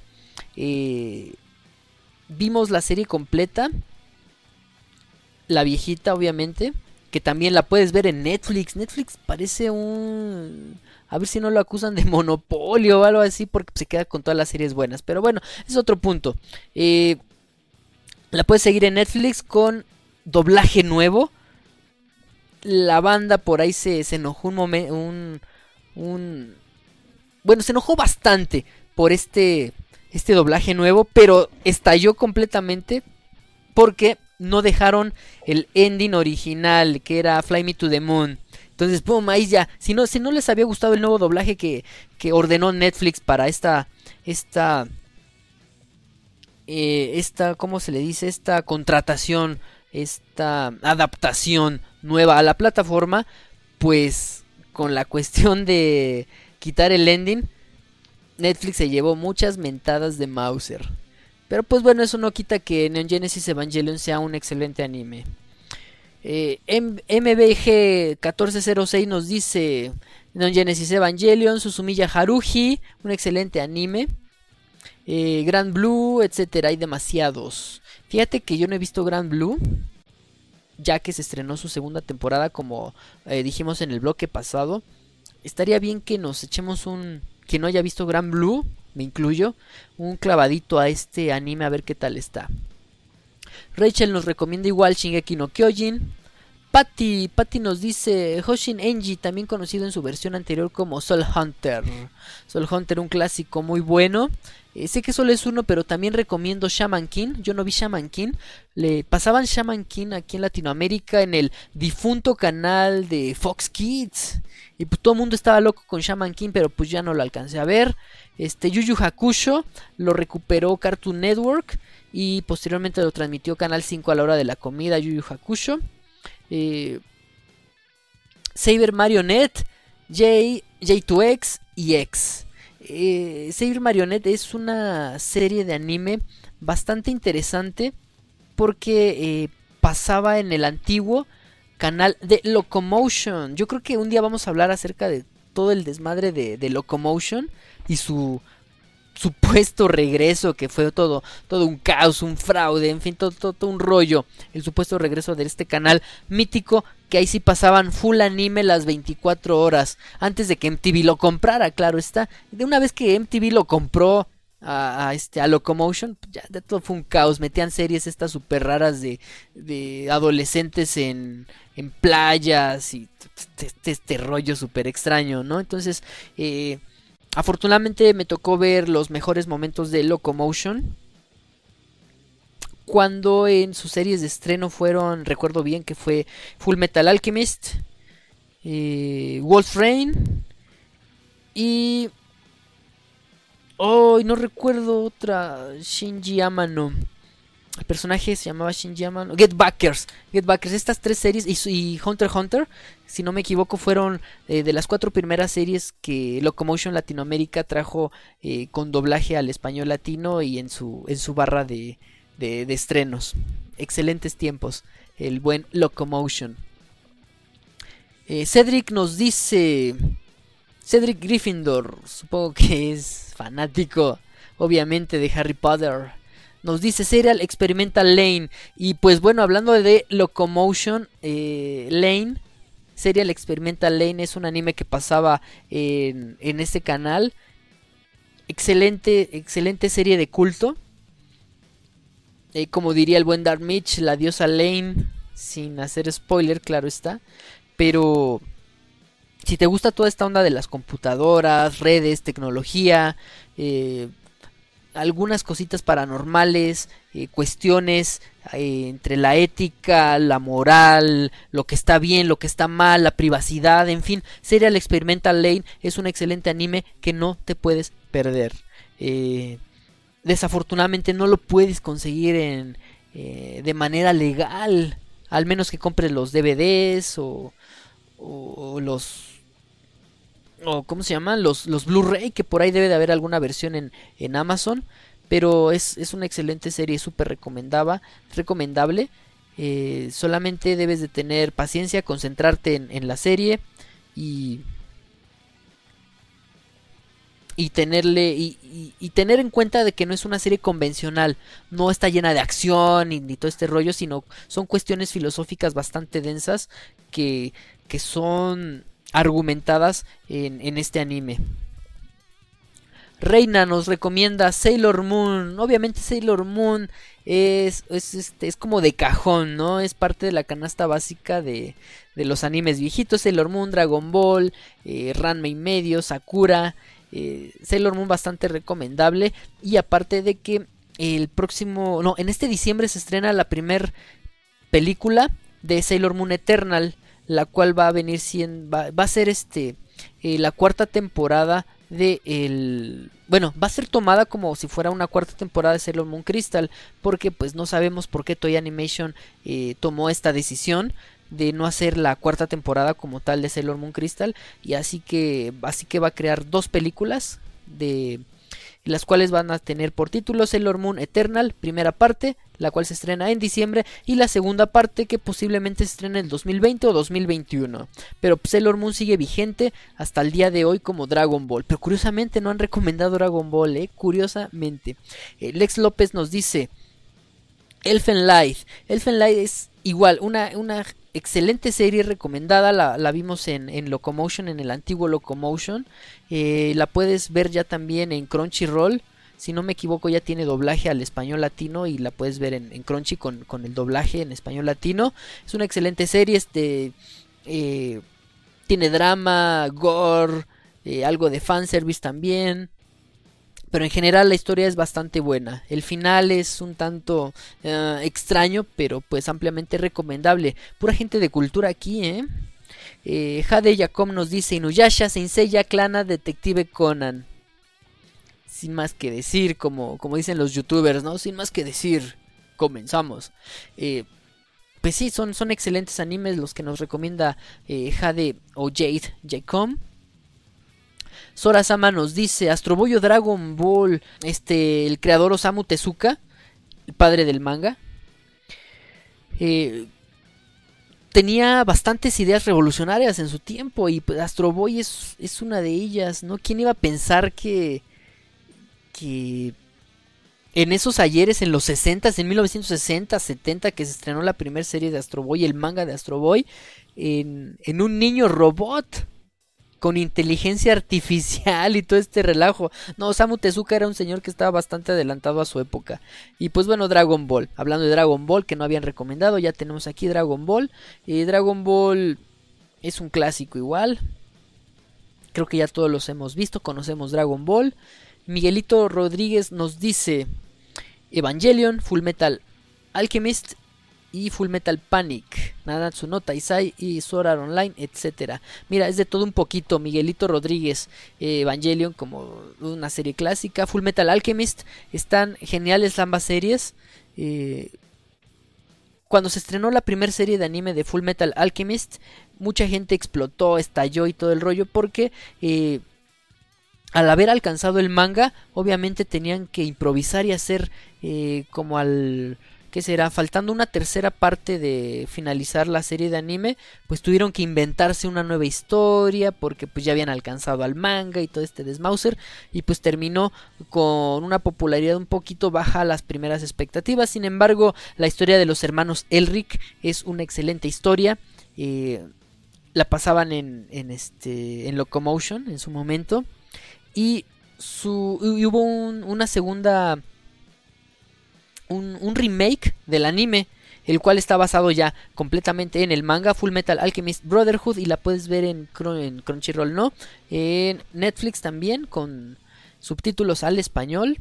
Eh, vimos la serie completa. La viejita, obviamente. Que también la puedes ver en Netflix. Netflix parece un... A ver si no lo acusan de monopolio o algo así. Porque se queda con todas las series buenas. Pero bueno, es otro punto. Eh, la puedes seguir en Netflix con doblaje nuevo. La banda por ahí se, se enojó un momento. Un, un... Bueno, se enojó bastante por este este doblaje nuevo, pero estalló completamente porque no dejaron el ending original, que era Fly Me to the Moon. Entonces, boom, ahí ya. Si no, si no les había gustado el nuevo doblaje que, que ordenó Netflix para esta. Esta. Eh, esta. ¿Cómo se le dice? Esta contratación. Esta adaptación nueva a la plataforma. Pues. Con la cuestión de quitar el ending. Netflix se llevó muchas mentadas de Mauser. Pero pues bueno, eso no quita que Neon Genesis Evangelion sea un excelente anime. Eh, MBG 1406 nos dice Neon Genesis Evangelion, Susumiya Haruhi, un excelente anime. Eh, Grand Blue, etcétera, hay demasiados. Fíjate que yo no he visto Grand Blue, ya que se estrenó su segunda temporada, como eh, dijimos en el bloque pasado. Estaría bien que nos echemos un, quien no haya visto Gran Blue, me incluyo, un clavadito a este anime a ver qué tal está. Rachel nos recomienda igual Shingeki no Kyojin. Patty, Patty nos dice Hoshin Enji, también conocido en su versión anterior como Soul Hunter. Soul Hunter, un clásico muy bueno. Eh, sé que solo es uno, pero también recomiendo Shaman King. Yo no vi Shaman King. Le pasaban Shaman King aquí en Latinoamérica en el difunto canal de Fox Kids. Y pues todo el mundo estaba loco con Shaman King, pero pues ya no lo alcancé a ver. Este Yu Yu Hakusho lo recuperó Cartoon Network y posteriormente lo transmitió Canal 5 a la hora de la comida Yu Yu Hakusho. Eh, Saber Marionette, J, J2X y X. Eh, Saber Marionette es una serie de anime bastante interesante porque eh, pasaba en el antiguo canal de Locomotion. Yo creo que un día vamos a hablar acerca de todo el desmadre de, Locomotion y su supuesto regreso que fue todo todo un caos, un fraude, en fin, todo, todo, un rollo, el supuesto regreso de este canal mítico que ahí sí pasaban full anime las 24 horas antes de que MTV lo comprara, claro está. De una vez que MTV lo compró a, este a Locomotion, pues ya de todo fue un caos, metían series estas super raras de, de adolescentes en, en playas y este, este rollo súper extraño, ¿no? Entonces, eh, afortunadamente me tocó ver los mejores momentos de Locomotion. Cuando en sus series de estreno fueron, recuerdo bien que fue Full Metal Alchemist, eh, Wolf Rain y... Oh, no recuerdo otra. Shinji Amano. El personaje se llamaba Shinji Amano. Get Backers. Get Backers. Estas tres series y, Hunter Hunter, si no me equivoco, fueron eh, de las cuatro primeras series que Locomotion Latinoamérica trajo eh, con doblaje al español latino y en su, en su barra de, de, de estrenos. Excelentes tiempos. El buen Locomotion. Eh, Cedric nos dice... Cedric Gryffindor, supongo que es fanático, obviamente, de Harry Potter. Nos dice Serial Experimental Lane. Y pues bueno, hablando de Locomotion eh, Lane, Serial Experimental Lane es un anime que pasaba en, en este canal. Excelente, excelente serie de culto. Eh, como diría el buen Dark Mitch, la diosa Lane, sin hacer spoiler, claro está. Pero si te gusta toda esta onda de las computadoras, redes, tecnología, eh, algunas cositas paranormales, eh, cuestiones eh, entre la ética, la moral, lo que está bien, lo que está mal, la privacidad, en fin, Serial Experimental Lane es un excelente anime que no te puedes perder. Desafortunadamente no lo puedes conseguir en, de manera legal, al menos que compres los DVDs o, o los o ¿cómo se llaman? Los, los Blu-ray, que por ahí debe de haber alguna versión en, en Amazon. Pero es, es, una excelente serie, súper recomendable. Eh, solamente debes de tener paciencia, concentrarte en, en la serie y, y tenerle y, y, tener en cuenta de que no es una serie convencional, no está llena de acción ni, ni todo este rollo, sino son cuestiones filosóficas bastante densas que, que son argumentadas en, en este anime. Reina nos recomienda Sailor Moon. Obviamente Sailor Moon es, es, este, es como de cajón, ¿no? Es parte de la canasta básica de, de los animes viejitos. Sailor Moon, Dragon Ball, eh, Ranma y medio, Sakura. Eh, Sailor Moon bastante recomendable. Y aparte de que el próximo... No, en este diciembre se estrena la primer película de Sailor Moon Eternal la cual va a venir siendo, va, va a ser este, eh, la cuarta temporada de el bueno va a ser tomada como si fuera una cuarta temporada de Sailor Moon Crystal porque pues no sabemos por qué Toy Animation eh, tomó esta decisión de no hacer la cuarta temporada como tal de Sailor Moon Crystal y así que así que va a crear dos películas de las cuales van a tener por título Sailor Moon Eternal, primera parte, la cual se estrena en diciembre, y la segunda parte que posiblemente se estrene en el 2020 o 2021. Pero Sailor Moon sigue vigente hasta el día de hoy como Dragon Ball. Pero curiosamente no han recomendado Dragon Ball, ¿eh? Curiosamente. Eh, Lex López nos dice... Elfen Light. Elfen Light es igual, una, una excelente serie recomendada, la, vimos en, Locomotion, en el antiguo Locomotion, eh, la puedes ver ya también en Crunchyroll, si no me equivoco ya tiene doblaje al español latino y la puedes ver en, Crunchy con, el doblaje en español latino, es una excelente serie, este, tiene drama, gore, eh, algo de fanservice también, pero en general la historia es bastante buena. El final es un tanto uh, extraño, pero pues ampliamente recomendable. Pura gente de cultura aquí, ¿eh? eh Jade Jacob nos dice Inuyasha, Seiya, Clana, Detective Conan. Sin más que decir, como, como dicen los youtubers, ¿no? Sin más que decir, comenzamos. Eh, pues sí, son, son excelentes animes los que nos recomienda eh, Jade o Jade Jacob. Sora Sama nos dice, Astro Dragon Ball, este, el creador Osamu Tezuka, el padre del manga, eh, tenía bastantes ideas revolucionarias en su tiempo y pues, Astro Boy es, es, una de ellas, ¿no? ¿Quién iba a pensar que, que en esos ayeres, en los 60, en 1960, 70, que se estrenó la primera serie de Astro Boy, el manga de Astro Boy, en, en un niño robot? Con inteligencia artificial y todo este relajo. No, Samu Tezuka era un señor que estaba bastante adelantado a su época. Y pues bueno, Dragon Ball. Hablando de Dragon Ball, que no habían recomendado, ya tenemos aquí Dragon Ball. Y Dragon Ball es un clásico igual. Creo que ya todos los hemos visto, conocemos Dragon Ball. Miguelito Rodríguez nos dice Evangelion, Full Metal Alchemist y Full Metal Panic, Nanatsu no Taisai y Sword Online, etcétera. Mira, es de todo un poquito. Miguelito Rodríguez, eh, Evangelion como una serie clásica, Full Metal Alchemist, están geniales ambas series. Eh, cuando se estrenó la primera serie de anime de Full Metal Alchemist, mucha gente explotó, estalló y todo el rollo porque eh, al haber alcanzado el manga, obviamente tenían que improvisar y hacer como al que será faltando una tercera parte de finalizar la serie de anime, pues tuvieron que inventarse una nueva historia porque pues ya habían alcanzado al manga y todo este desmauser y pues terminó con una popularidad un poquito baja a las primeras expectativas. Sin embargo, la historia de los hermanos Elric es una excelente historia. Eh, la pasaban en, en, este en Locomotion en su momento y su hubo una segunda un, remake del anime, el cual está basado ya completamente en el manga Full Metal Alchemist Brotherhood y la puedes ver en, Crunchyroll, ¿no? En Netflix también con subtítulos al español.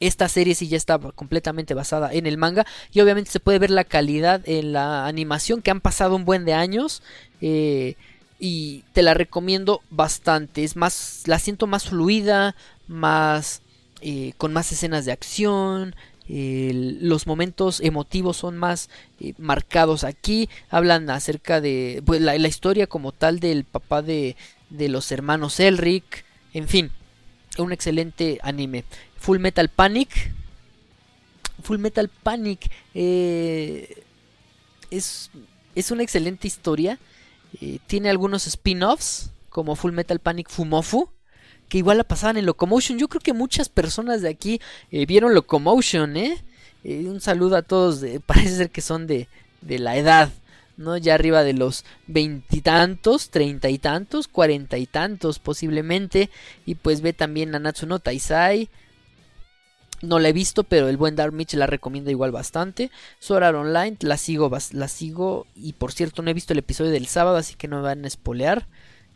Esta serie sí ya está completamente basada en el manga y obviamente se puede ver la calidad en la animación que han pasado un buen de años. Eh, y te la recomiendo bastante. Es más, la siento más fluida, más eh, con más escenas de acción, los momentos emotivos son más eh, marcados aquí. Hablan acerca de pues, la, historia como tal del papá de, los hermanos Elric. En fin, un excelente anime. Full Metal Panic. Full Metal Panic eh, es, es una excelente historia. tiene algunos spin-offs como Full Metal Panic Fumofu que igual la pasaban en Locomotion. Yo creo que muchas personas de aquí eh, vieron Locomotion, ¿eh? ¿eh? Un saludo a todos, parece ser que son de, de la edad, ¿no? Ya arriba de los veintitantos, treinta y tantos, cuarenta y tantos posiblemente. Y pues ve también a Natsuno Taisai. No la he visto, pero el buen Dark Mitch la recomienda igual bastante. Sword Online, la sigo, la sigo. Y por cierto, no he visto el episodio del sábado, así que no me van a spoilear.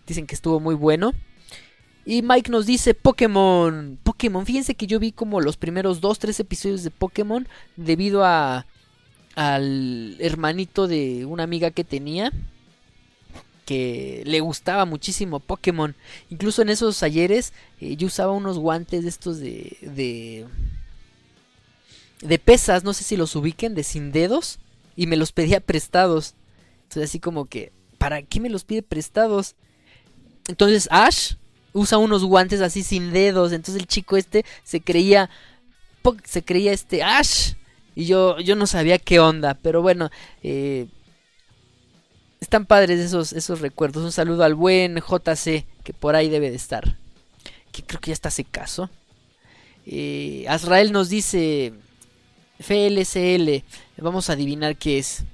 Dicen que estuvo muy bueno. Y Mike nos dice Pokémon. Pokémon. Fíjense que yo vi como los primeros dos, tres episodios de Pokémon debido a al hermanito de una amiga que tenía que le gustaba muchísimo Pokémon. Incluso en esos ayeres eh, yo usaba unos guantes de estos de, de de pesas, no sé si los ubiquen, de sin dedos y me los pedía prestados. Entonces así como que, ¿para qué me los pide prestados? Entonces Ash usa unos guantes así sin dedos. Entonces el chico este se creía. Se creía este Ash. Y yo, yo no sabía qué onda. Pero bueno. Eh, están padres esos, esos recuerdos. Un saludo al buen JC. Que por ahí debe de estar. Que creo que ya está hace caso. Eh, Azrael nos dice. FLCL. Vamos a adivinar qué es.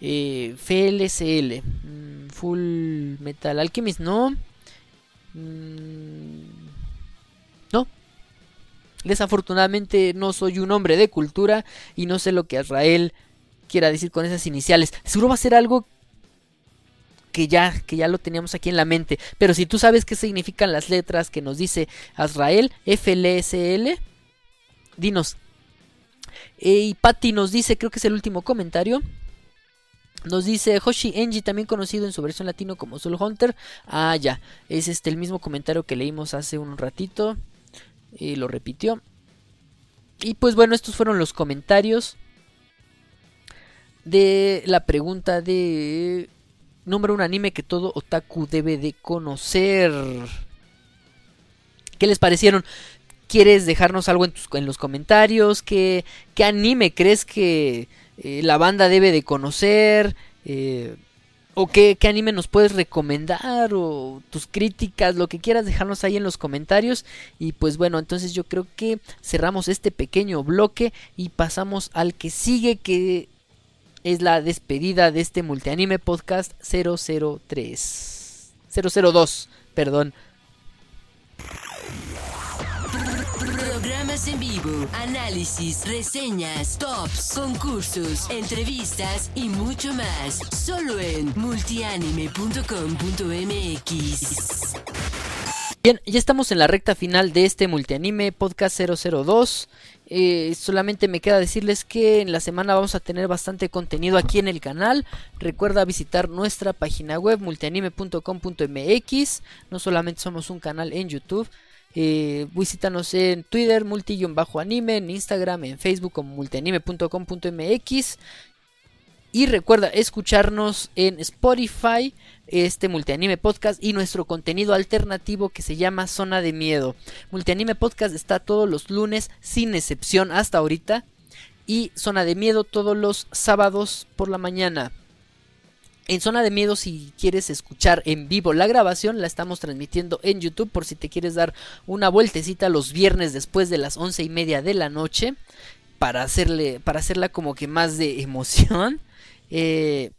Eh, FLCL. Mm, Full Metal Alchemist, no. Mm, no. Desafortunadamente no soy un hombre de cultura y no sé lo que Israel quiera decir con esas iniciales. Seguro va a ser algo que ya, que ya lo teníamos aquí en la mente. Pero si tú sabes qué significan las letras que nos dice Azrael, FLSL, dinos. y Patty nos dice, creo que es el último comentario. Nos dice Hoshi Enji, también conocido en su versión latino como Soul Hunter. Ah, ya. Es este el mismo comentario que leímos hace un ratito. Y lo repitió. Y pues bueno, estos fueron los comentarios de la pregunta de nombra un anime que todo otaku debe de conocer. ¿Qué les parecieron? ¿Quieres dejarnos algo en, tus, en los comentarios? ¿Qué, ¿Qué anime crees que eh, la banda debe de conocer. Eh, o qué, anime nos puedes recomendar o tus críticas, lo que quieras dejarnos ahí en los comentarios. Y pues bueno, entonces yo creo que cerramos este pequeño bloque y pasamos al que sigue que es la despedida de este multianime podcast 003. 002, perdón. En vivo, análisis, reseñas, tops, concursos, entrevistas y mucho más. Solo en multianime.com.mx. Bien, ya estamos en la recta final de este multianime podcast 002. Eh, solamente me queda decirles que en la semana vamos a tener bastante contenido aquí en el canal. Recuerda visitar nuestra página web multianime.com.mx. No solamente somos un canal en YouTube, eh, visítanos en Twitter, multi-anime, en Instagram, en Facebook como multianime.com.mx. Y recuerda escucharnos en Spotify, este Multianime Podcast y nuestro contenido alternativo que se llama Zona de Miedo. Multianime Podcast está todos los lunes, sin excepción hasta ahorita. y Zona de Miedo todos los sábados por la mañana. En Zona de Miedo, si quieres escuchar en vivo la grabación, la estamos transmitiendo en YouTube por si te quieres dar una vueltecita los viernes después de las once y media de la noche para hacerle, para hacerla como que más de emoción. Eh,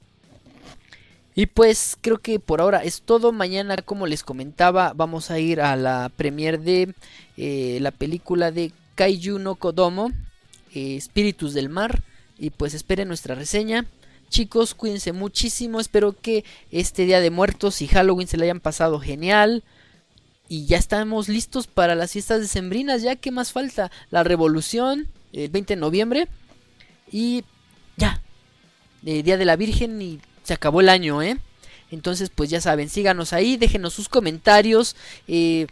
y pues creo que por ahora es todo. Mañana, como les comentaba, vamos a ir a la premiere de eh, la película de Kaiju no Kodomo, eh, Espíritus del Mar. Y pues esperen nuestra reseña. Chicos, cuídense muchísimo. Espero que este Día de Muertos y Halloween se le hayan pasado genial. Y ya estamos listos para las fiestas decembrinas. Ya, ¿qué más falta? La revolución, el 20 de noviembre. Y ya. Eh, Día de la Virgen y se acabó el año, ¿eh? Entonces, pues ya saben, síganos ahí, déjenos sus comentarios. Eh,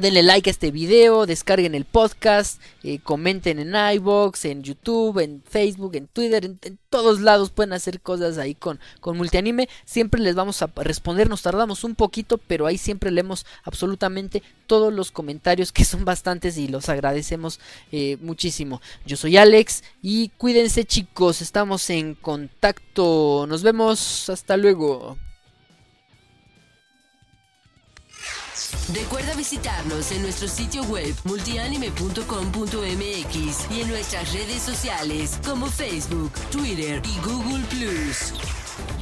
Denle like a este video, descarguen el podcast, eh, comenten en iBox, en YouTube, en Facebook, en Twitter, en, todos lados pueden hacer cosas ahí con, con multianime. Siempre les vamos a responder, nos tardamos un poquito, pero ahí siempre leemos absolutamente todos los comentarios que son bastantes y los agradecemos eh, muchísimo. Yo soy Alex y cuídense chicos, estamos en contacto. Nos vemos, hasta luego. Recuerda visitarnos en nuestro sitio web multianime.com.mx y en nuestras redes sociales como Facebook, Twitter y Google ⁇